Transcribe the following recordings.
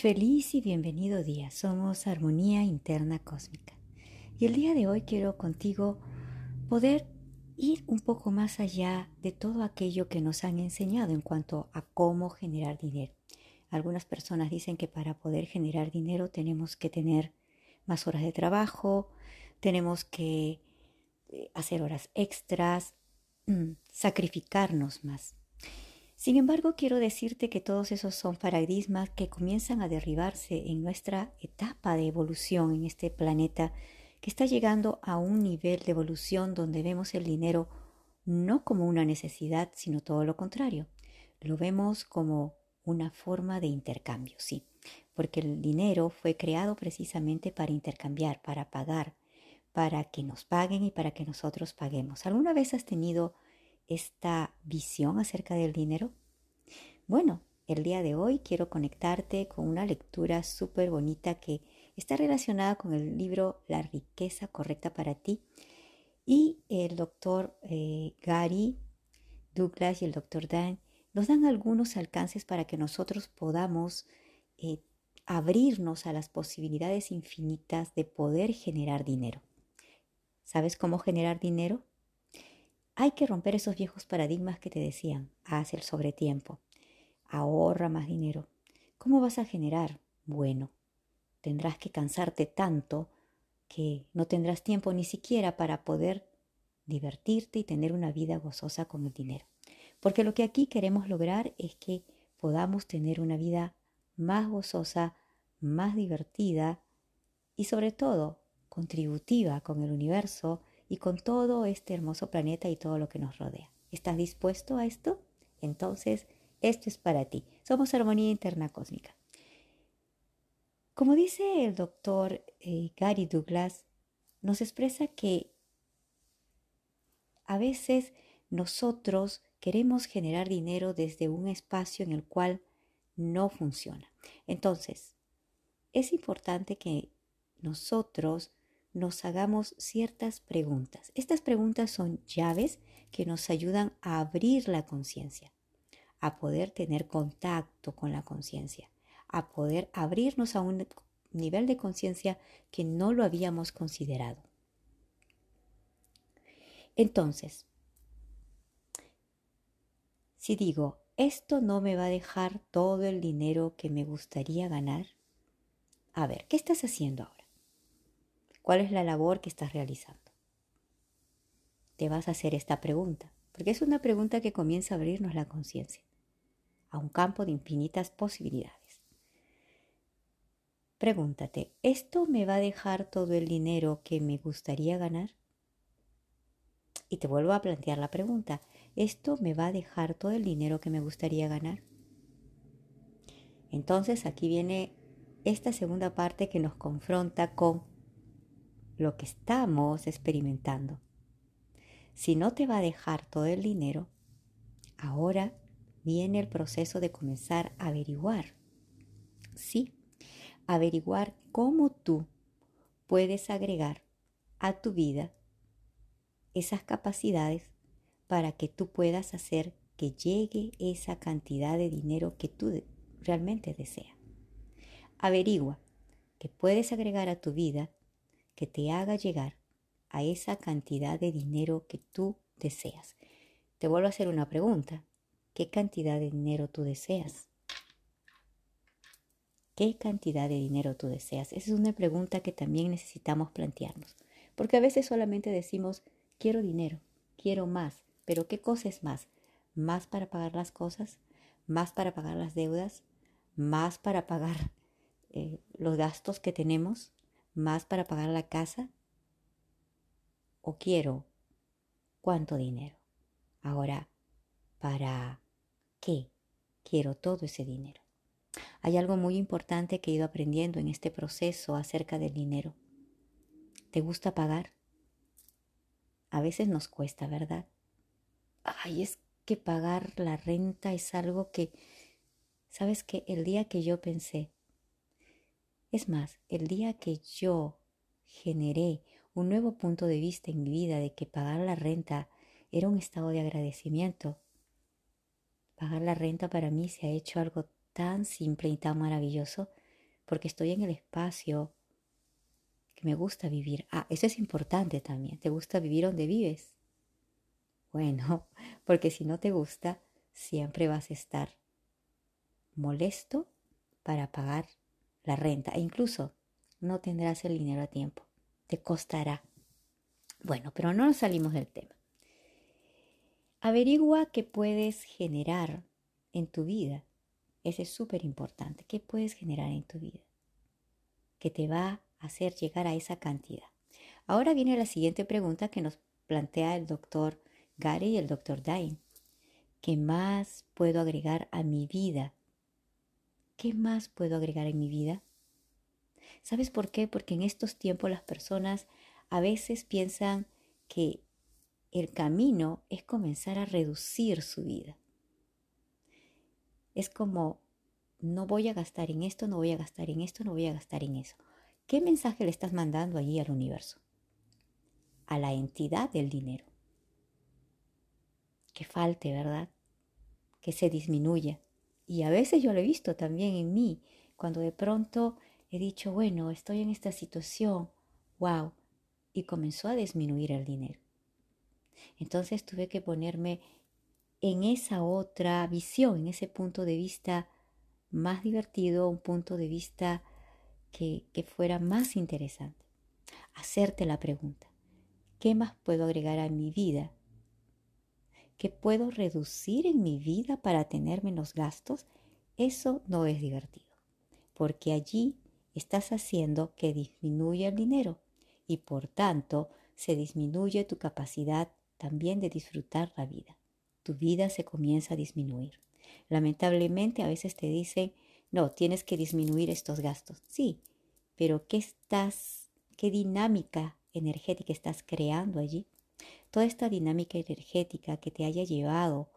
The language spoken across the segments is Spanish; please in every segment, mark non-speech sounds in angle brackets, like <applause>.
Feliz y bienvenido día. Somos Armonía Interna Cósmica. Y el día de hoy quiero contigo poder ir un poco más allá de todo aquello que nos han enseñado en cuanto a cómo generar dinero. Algunas personas dicen que para poder generar dinero tenemos que tener más horas de trabajo, tenemos que eh, hacer horas extras, mm, sacrificarnos más. Sin embargo, quiero decirte que todos esos son paradigmas que comienzan a derribarse en nuestra etapa de evolución en este planeta que está llegando a un nivel de evolución donde vemos el dinero no como una necesidad, sino todo lo contrario. Lo vemos como una forma de intercambio, sí, porque el dinero fue creado precisamente para intercambiar, para pagar, para que nos paguen y para que nosotros paguemos. ¿Alguna vez has tenido esta visión acerca del dinero? Bueno, el día de hoy quiero conectarte con una lectura súper bonita que está relacionada con el libro La riqueza correcta para ti. Y el doctor eh, Gary Douglas y el doctor Dan nos dan algunos alcances para que nosotros podamos eh, abrirnos a las posibilidades infinitas de poder generar dinero. ¿Sabes cómo generar dinero? Hay que romper esos viejos paradigmas que te decían, haz el sobretiempo, ahorra más dinero. ¿Cómo vas a generar? Bueno, tendrás que cansarte tanto que no tendrás tiempo ni siquiera para poder divertirte y tener una vida gozosa con el dinero. Porque lo que aquí queremos lograr es que podamos tener una vida más gozosa, más divertida y sobre todo contributiva con el universo y con todo este hermoso planeta y todo lo que nos rodea. ¿Estás dispuesto a esto? Entonces, esto es para ti. Somos Armonía Interna Cósmica. Como dice el doctor eh, Gary Douglas, nos expresa que a veces nosotros queremos generar dinero desde un espacio en el cual no funciona. Entonces, es importante que nosotros nos hagamos ciertas preguntas. Estas preguntas son llaves que nos ayudan a abrir la conciencia, a poder tener contacto con la conciencia a poder abrirnos a un nivel de conciencia que no lo habíamos considerado. Entonces, si digo, esto no me va a dejar todo el dinero que me gustaría ganar, a ver, ¿qué estás haciendo ahora? ¿Cuál es la labor que estás realizando? Te vas a hacer esta pregunta, porque es una pregunta que comienza a abrirnos la conciencia a un campo de infinitas posibilidades. Pregúntate, ¿esto me va a dejar todo el dinero que me gustaría ganar? Y te vuelvo a plantear la pregunta, ¿esto me va a dejar todo el dinero que me gustaría ganar? Entonces aquí viene esta segunda parte que nos confronta con lo que estamos experimentando. Si no te va a dejar todo el dinero, ahora viene el proceso de comenzar a averiguar. Sí, averiguar cómo tú puedes agregar a tu vida esas capacidades para que tú puedas hacer que llegue esa cantidad de dinero que tú realmente deseas. Averigua que puedes agregar a tu vida que te haga llegar a esa cantidad de dinero que tú deseas. Te vuelvo a hacer una pregunta. ¿Qué cantidad de dinero tú deseas? ¿Qué cantidad de dinero tú deseas? Esa es una pregunta que también necesitamos plantearnos. Porque a veces solamente decimos, quiero dinero, quiero más, pero ¿qué cosa es más? ¿Más para pagar las cosas? ¿Más para pagar las deudas? ¿Más para pagar eh, los gastos que tenemos? ¿Más para pagar la casa? ¿O quiero cuánto dinero? Ahora, ¿para qué? quiero todo ese dinero. Hay algo muy importante que he ido aprendiendo en este proceso acerca del dinero. ¿Te gusta pagar? A veces nos cuesta, ¿verdad? Ay, es que pagar la renta es algo que, sabes que el día que yo pensé, es más, el día que yo generé un nuevo punto de vista en mi vida de que pagar la renta era un estado de agradecimiento, pagar la renta para mí se ha hecho algo tan simple y tan maravilloso porque estoy en el espacio que me gusta vivir. Ah, eso es importante también. ¿Te gusta vivir donde vives? Bueno, <laughs> porque si no te gusta, siempre vas a estar molesto para pagar la renta e incluso no tendrás el dinero a tiempo. Te costará. Bueno, pero no nos salimos del tema. Averigua qué puedes generar en tu vida. Ese es súper importante. ¿Qué puedes generar en tu vida? Que te va a hacer llegar a esa cantidad. Ahora viene la siguiente pregunta que nos plantea el doctor Gary y el doctor Dain. ¿Qué más puedo agregar a mi vida? ¿Qué más puedo agregar en mi vida? ¿Sabes por qué? Porque en estos tiempos las personas a veces piensan que el camino es comenzar a reducir su vida. Es como, no voy a gastar en esto, no voy a gastar en esto, no voy a gastar en eso. ¿Qué mensaje le estás mandando allí al universo? A la entidad del dinero que falte, ¿verdad? Que se disminuya. Y a veces yo lo he visto también en mí, cuando de pronto he dicho, bueno, estoy en esta situación, wow, y comenzó a disminuir el dinero. Entonces tuve que ponerme en esa otra visión, en ese punto de vista más divertido, un punto de vista que, que fuera más interesante. Hacerte la pregunta, ¿qué más puedo agregar a mi vida que puedo reducir en mi vida para tener menos gastos, eso no es divertido, porque allí estás haciendo que disminuya el dinero y por tanto se disminuye tu capacidad también de disfrutar la vida. Tu vida se comienza a disminuir. Lamentablemente a veces te dicen, no, tienes que disminuir estos gastos. Sí, pero ¿qué estás, qué dinámica energética estás creando allí? Toda esta dinámica energética que te haya llevado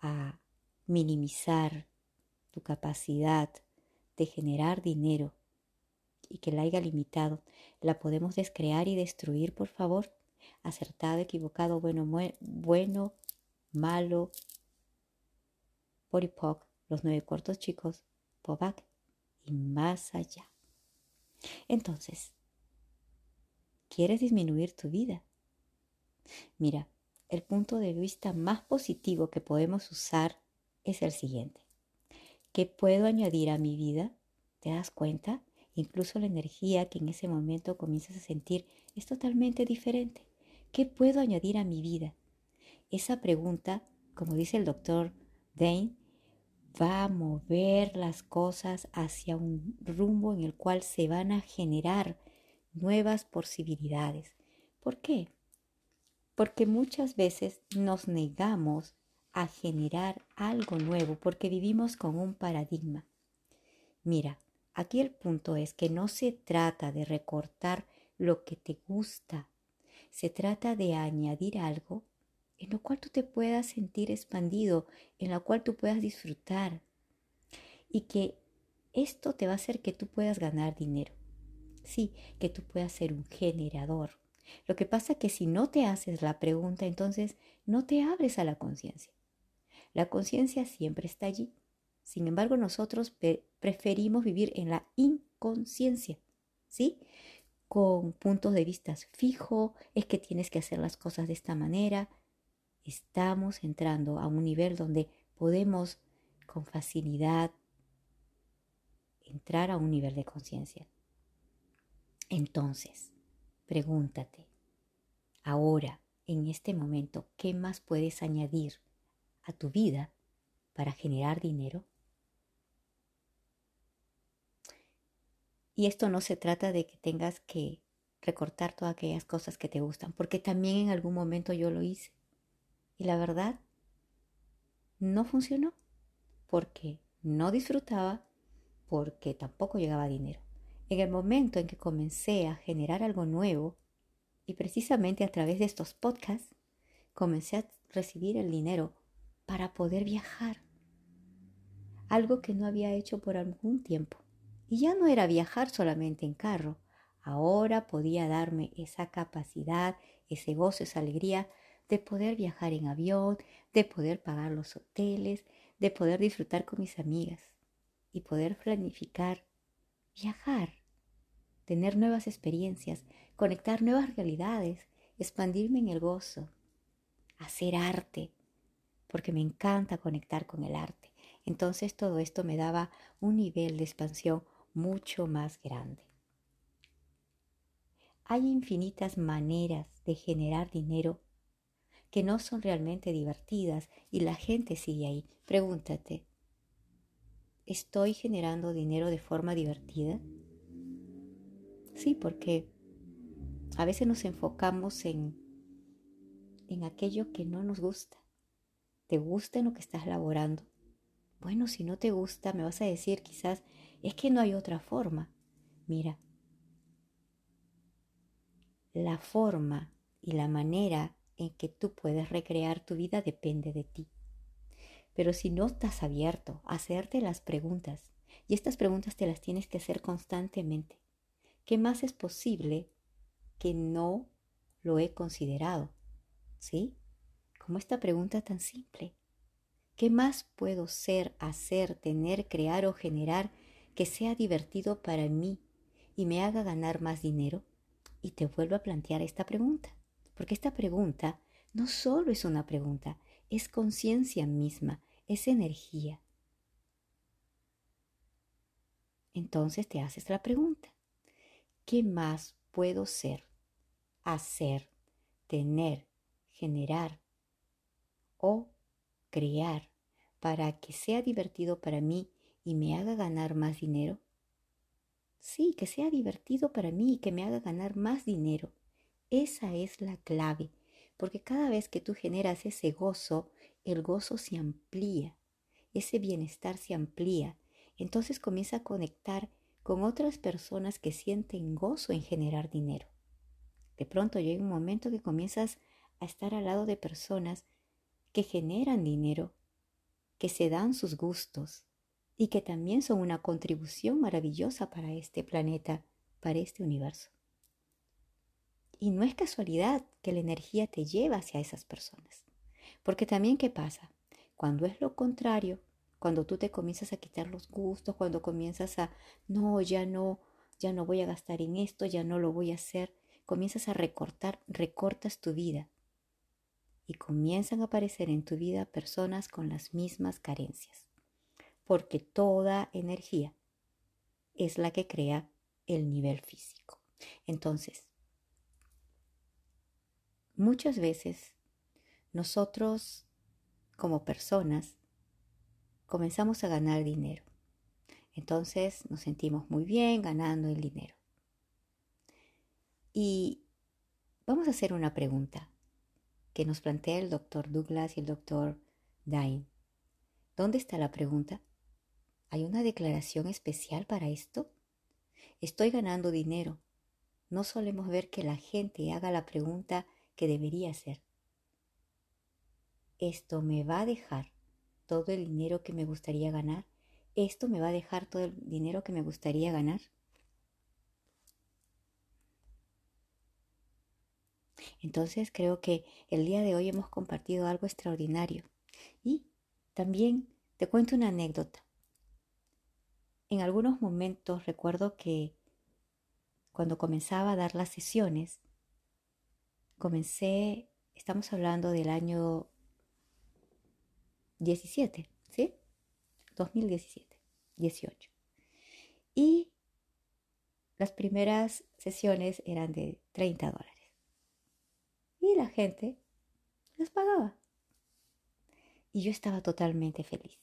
a minimizar tu capacidad de generar dinero y que la haya limitado, la podemos descrear y destruir, por favor. Acertado, equivocado, bueno, bueno, malo, poripoc, los nueve cortos chicos, pobac y más allá. Entonces, ¿quieres disminuir tu vida? Mira, el punto de vista más positivo que podemos usar es el siguiente. ¿Qué puedo añadir a mi vida? ¿Te das cuenta? Incluso la energía que en ese momento comienzas a sentir es totalmente diferente. ¿Qué puedo añadir a mi vida? Esa pregunta, como dice el doctor Dane, va a mover las cosas hacia un rumbo en el cual se van a generar nuevas posibilidades. ¿Por qué? Porque muchas veces nos negamos a generar algo nuevo porque vivimos con un paradigma. Mira, aquí el punto es que no se trata de recortar lo que te gusta, se trata de añadir algo en lo cual tú te puedas sentir expandido, en lo cual tú puedas disfrutar y que esto te va a hacer que tú puedas ganar dinero. Sí, que tú puedas ser un generador. Lo que pasa es que si no te haces la pregunta, entonces no te abres a la conciencia. La conciencia siempre está allí. Sin embargo, nosotros preferimos vivir en la inconsciencia, ¿sí? Con puntos de vista fijos, es que tienes que hacer las cosas de esta manera. Estamos entrando a un nivel donde podemos con facilidad entrar a un nivel de conciencia. Entonces, Pregúntate, ahora, en este momento, ¿qué más puedes añadir a tu vida para generar dinero? Y esto no se trata de que tengas que recortar todas aquellas cosas que te gustan, porque también en algún momento yo lo hice. Y la verdad, no funcionó, porque no disfrutaba, porque tampoco llegaba dinero. En el momento en que comencé a generar algo nuevo, y precisamente a través de estos podcasts, comencé a recibir el dinero para poder viajar. Algo que no había hecho por algún tiempo. Y ya no era viajar solamente en carro. Ahora podía darme esa capacidad, ese gozo, esa alegría de poder viajar en avión, de poder pagar los hoteles, de poder disfrutar con mis amigas y poder planificar viajar, tener nuevas experiencias, conectar nuevas realidades, expandirme en el gozo, hacer arte, porque me encanta conectar con el arte. Entonces todo esto me daba un nivel de expansión mucho más grande. Hay infinitas maneras de generar dinero que no son realmente divertidas y la gente sigue ahí. Pregúntate, ¿estoy generando dinero de forma divertida? Sí, porque a veces nos enfocamos en, en aquello que no nos gusta. ¿Te gusta en lo que estás laborando? Bueno, si no te gusta, me vas a decir quizás, es que no hay otra forma. Mira, la forma y la manera en que tú puedes recrear tu vida depende de ti. Pero si no estás abierto a hacerte las preguntas, y estas preguntas te las tienes que hacer constantemente, ¿qué más es posible que no lo he considerado? ¿Sí? Como esta pregunta tan simple. ¿Qué más puedo ser, hacer, tener, crear o generar que sea divertido para mí y me haga ganar más dinero? Y te vuelvo a plantear esta pregunta, porque esta pregunta no solo es una pregunta, es conciencia misma, es energía. Entonces te haces la pregunta, ¿qué más puedo ser, hacer, tener, generar o crear para que sea divertido para mí y me haga ganar más dinero? Sí, que sea divertido para mí y que me haga ganar más dinero. Esa es la clave, porque cada vez que tú generas ese gozo, el gozo se amplía, ese bienestar se amplía. Entonces comienza a conectar con otras personas que sienten gozo en generar dinero. De pronto llega un momento que comienzas a estar al lado de personas que generan dinero, que se dan sus gustos, y que también son una contribución maravillosa para este planeta, para este universo. Y no es casualidad que la energía te lleva hacia esas personas. Porque también, ¿qué pasa? Cuando es lo contrario, cuando tú te comienzas a quitar los gustos, cuando comienzas a, no, ya no, ya no voy a gastar en esto, ya no lo voy a hacer, comienzas a recortar, recortas tu vida. Y comienzan a aparecer en tu vida personas con las mismas carencias porque toda energía es la que crea el nivel físico. Entonces, muchas veces nosotros como personas comenzamos a ganar dinero. Entonces nos sentimos muy bien ganando el dinero. Y vamos a hacer una pregunta que nos plantea el doctor Douglas y el doctor Dain. ¿Dónde está la pregunta? ¿Hay una declaración especial para esto? Estoy ganando dinero. No solemos ver que la gente haga la pregunta que debería hacer. ¿Esto me va a dejar todo el dinero que me gustaría ganar? ¿Esto me va a dejar todo el dinero que me gustaría ganar? Entonces creo que el día de hoy hemos compartido algo extraordinario. Y también te cuento una anécdota. En algunos momentos recuerdo que cuando comenzaba a dar las sesiones, comencé, estamos hablando del año 17, ¿sí? 2017, 18. Y las primeras sesiones eran de 30 dólares. Y la gente las pagaba. Y yo estaba totalmente feliz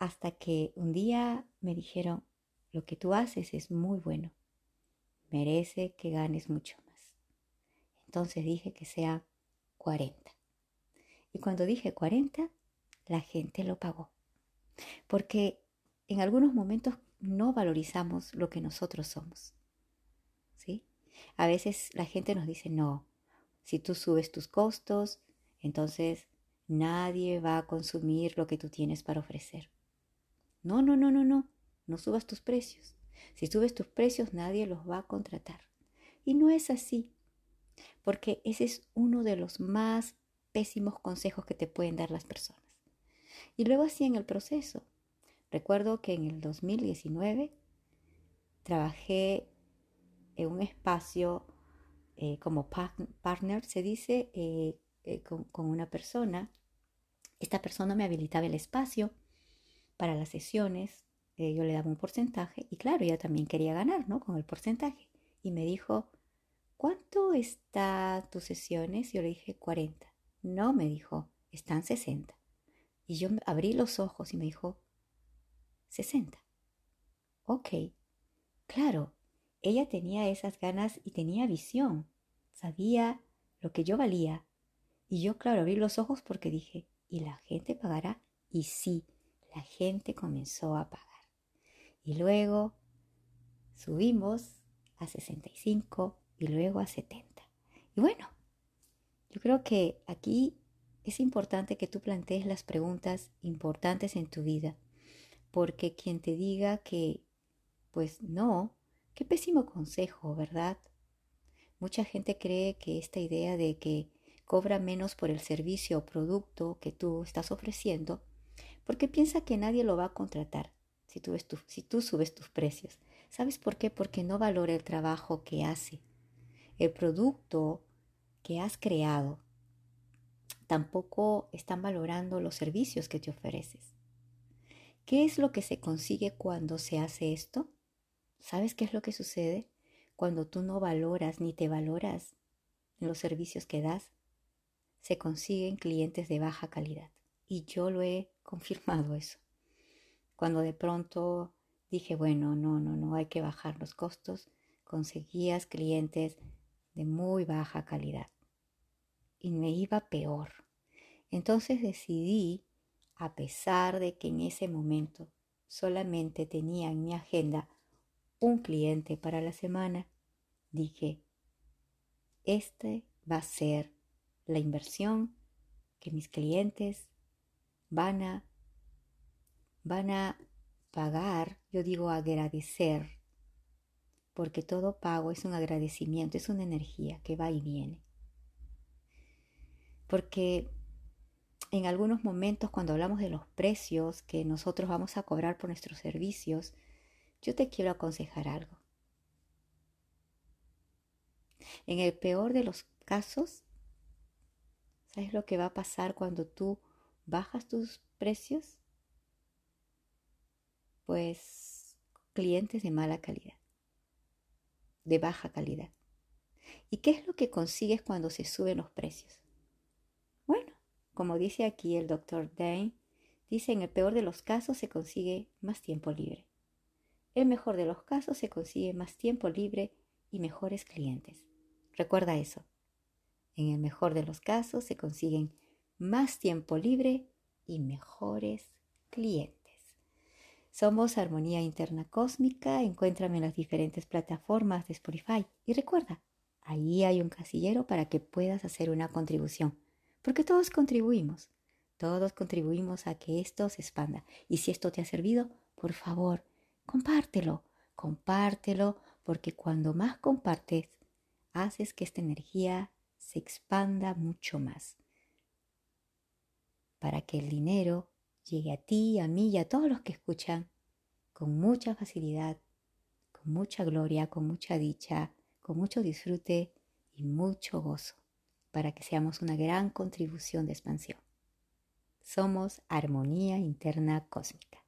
hasta que un día me dijeron, lo que tú haces es muy bueno, merece que ganes mucho más. Entonces dije que sea 40. Y cuando dije 40, la gente lo pagó. Porque en algunos momentos no valorizamos lo que nosotros somos. ¿Sí? A veces la gente nos dice, no, si tú subes tus costos, entonces nadie va a consumir lo que tú tienes para ofrecer. No, no, no, no, no, no subas tus precios. Si subes tus precios, nadie los va a contratar. Y no es así, porque ese es uno de los más pésimos consejos que te pueden dar las personas. Y luego así en el proceso. Recuerdo que en el 2019 trabajé en un espacio eh, como partner, se dice, eh, eh, con, una persona. Esta persona me habilitaba el espacio para las sesiones, yo le daba un porcentaje y claro, ella también quería ganar, ¿no? Con el porcentaje. Y me dijo, ¿cuánto está tus sesiones? Yo le dije 40. No, me dijo, están 60. Y yo abrí los ojos y me dijo, 60. Ok, claro, ella tenía esas ganas y tenía visión, sabía lo que yo valía. Y yo, claro, abrí los ojos porque dije, ¿y la gente pagará? Y sí, la gente comenzó a pagar. Y luego subimos a 65 y luego a 70. Y bueno, yo creo que aquí es importante que tú plantees las preguntas importantes en tu vida, porque quien te diga que, pues no, qué pésimo consejo, ¿verdad? Mucha gente cree que esta idea de que cobra menos por el servicio o producto que tú estás ofreciendo, porque piensa que nadie lo va a contratar si tú, subes tus precios. ¿Sabes por qué? Porque no valora el trabajo que hace, el producto que has creado. Tampoco están valorando los servicios que te ofreces. ¿Qué es lo que se consigue cuando se hace esto? ¿Sabes qué es lo que sucede cuando tú no valoras ni te valoras los servicios que das? Se consiguen clientes de baja calidad. Y yo lo he <laughs> confirmado eso. Cuando de pronto dije, bueno, no, no, no, hay que bajar los costos, conseguías clientes de muy baja calidad. Y me iba peor. Entonces decidí, a pesar de que en ese momento solamente tenía en mi agenda un cliente para la semana, dije, este va a ser la inversión que mis clientes van a van a pagar, yo digo agradecer, porque todo pago es un agradecimiento, es una energía que va y viene. Porque en algunos momentos cuando hablamos de los precios que nosotros vamos a cobrar por nuestros servicios, yo te quiero aconsejar algo. En el peor de los casos, ¿sabes lo que va a pasar cuando tú bajas tus precios? pues clientes de mala calidad, de baja calidad. ¿Y qué es lo que consigues cuando se suben los precios? Bueno, como dice aquí el doctor Dane, dice en el peor de los casos se consigue más tiempo libre. En mejor de los casos se consigue más tiempo libre y mejores clientes. Recuerda eso. En el mejor de los casos se consiguen más tiempo libre y mejores clientes. Somos Armonía Interna Cósmica. Encuéntrame en las diferentes plataformas de Spotify. Y recuerda, ahí hay un casillero para que puedas hacer una contribución. Porque todos contribuimos. Todos contribuimos a que esto se expanda. Y si esto te ha servido, por favor, compártelo. Compártelo porque cuando más compartes, haces que esta energía se expanda mucho más. Para que el dinero llegue a ti, a mí y a todos los que escuchan con mucha facilidad, con mucha gloria, con mucha dicha, con mucho disfrute y mucho gozo, para que seamos una gran contribución de expansión. Somos armonía interna cósmica.